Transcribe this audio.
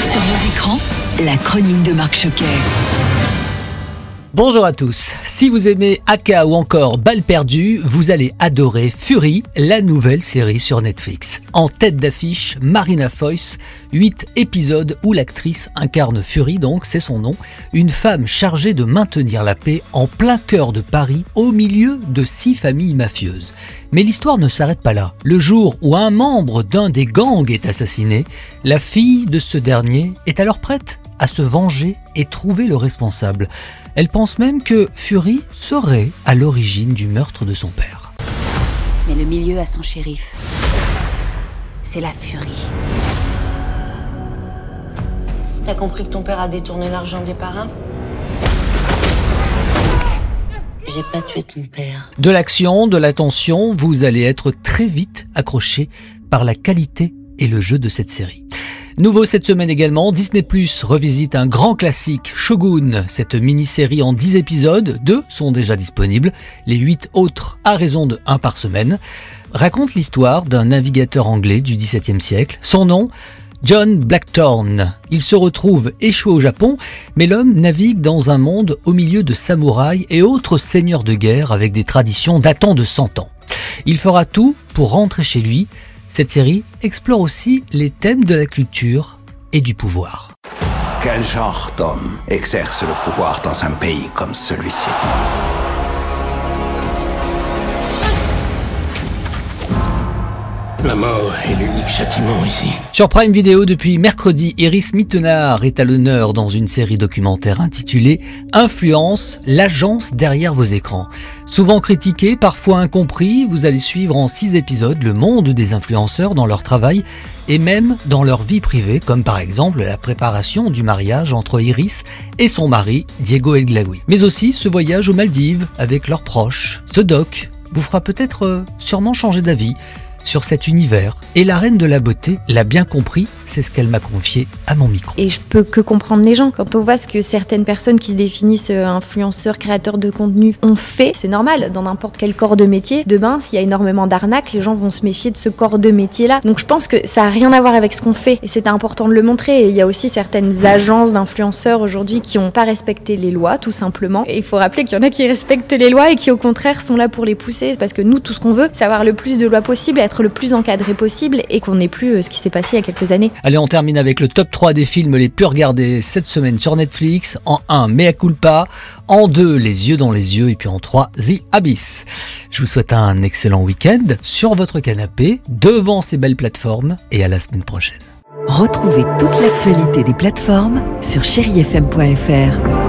sur vos écrans, la chronique de Marc Choquet. Bonjour à tous. Si vous aimez Aka ou encore Balle perdue, vous allez adorer Fury, la nouvelle série sur Netflix. En tête d'affiche, Marina Foyce, 8 épisodes où l'actrice incarne Fury, donc c'est son nom, une femme chargée de maintenir la paix en plein cœur de Paris au milieu de six familles mafieuses. Mais l'histoire ne s'arrête pas là. Le jour où un membre d'un des gangs est assassiné, la fille de ce dernier est alors prête à se venger et trouver le responsable. Elle pense même que Fury serait à l'origine du meurtre de son père. Mais le milieu a son shérif. C'est la furie. T'as compris que ton père a détourné l'argent des parrains? J'ai pas tué ton père. De l'action, de l'attention, vous allez être très vite accroché par la qualité et le jeu de cette série. Nouveau cette semaine également, Disney Plus revisite un grand classique, Shogun. Cette mini-série en 10 épisodes, deux sont déjà disponibles, les 8 autres à raison de 1 par semaine, raconte l'histoire d'un navigateur anglais du XVIIe siècle. Son nom John Blackthorne. Il se retrouve échoué au Japon, mais l'homme navigue dans un monde au milieu de samouraïs et autres seigneurs de guerre avec des traditions datant de 100 ans. Il fera tout pour rentrer chez lui, cette série explore aussi les thèmes de la culture et du pouvoir. Quel genre d'homme exerce le pouvoir dans un pays comme celui-ci? La mort est l'unique châtiment ici. Sur Prime Video depuis mercredi, Iris Mittenard est à l'honneur dans une série documentaire intitulée Influence, l'agence derrière vos écrans. Souvent critiqué, parfois incompris, vous allez suivre en six épisodes le monde des influenceurs dans leur travail et même dans leur vie privée, comme par exemple la préparation du mariage entre Iris et son mari Diego Elglaoui. Mais aussi ce voyage aux Maldives avec leurs proches. Ce doc vous fera peut-être euh, sûrement changer d'avis sur cet univers. Et la reine de la beauté l'a bien compris, c'est ce qu'elle m'a confié à mon micro. Et je peux que comprendre les gens. Quand on voit ce que certaines personnes qui se définissent euh, influenceurs, créateurs de contenu ont fait, c'est normal. Dans n'importe quel corps de métier, demain, s'il y a énormément d'arnaques, les gens vont se méfier de ce corps de métier-là. Donc je pense que ça n'a rien à voir avec ce qu'on fait. Et c'est important de le montrer. Et il y a aussi certaines agences d'influenceurs aujourd'hui qui n'ont pas respecté les lois, tout simplement. Et il faut rappeler qu'il y en a qui respectent les lois et qui, au contraire, sont là pour les pousser. Parce que nous, tout ce qu'on veut, c'est avoir le plus de lois possible, être le plus encadré possible et qu'on n'ait plus euh, ce qui s'est passé il y a quelques années. Allez, on termine avec le top 3 des films les plus regardés cette semaine sur Netflix. En 1, Mea Culpa. En 2, Les yeux dans les yeux. Et puis en 3, The Abyss. Je vous souhaite un excellent week-end sur votre canapé, devant ces belles plateformes. Et à la semaine prochaine. Retrouvez toute l'actualité des plateformes sur chérifm.fr.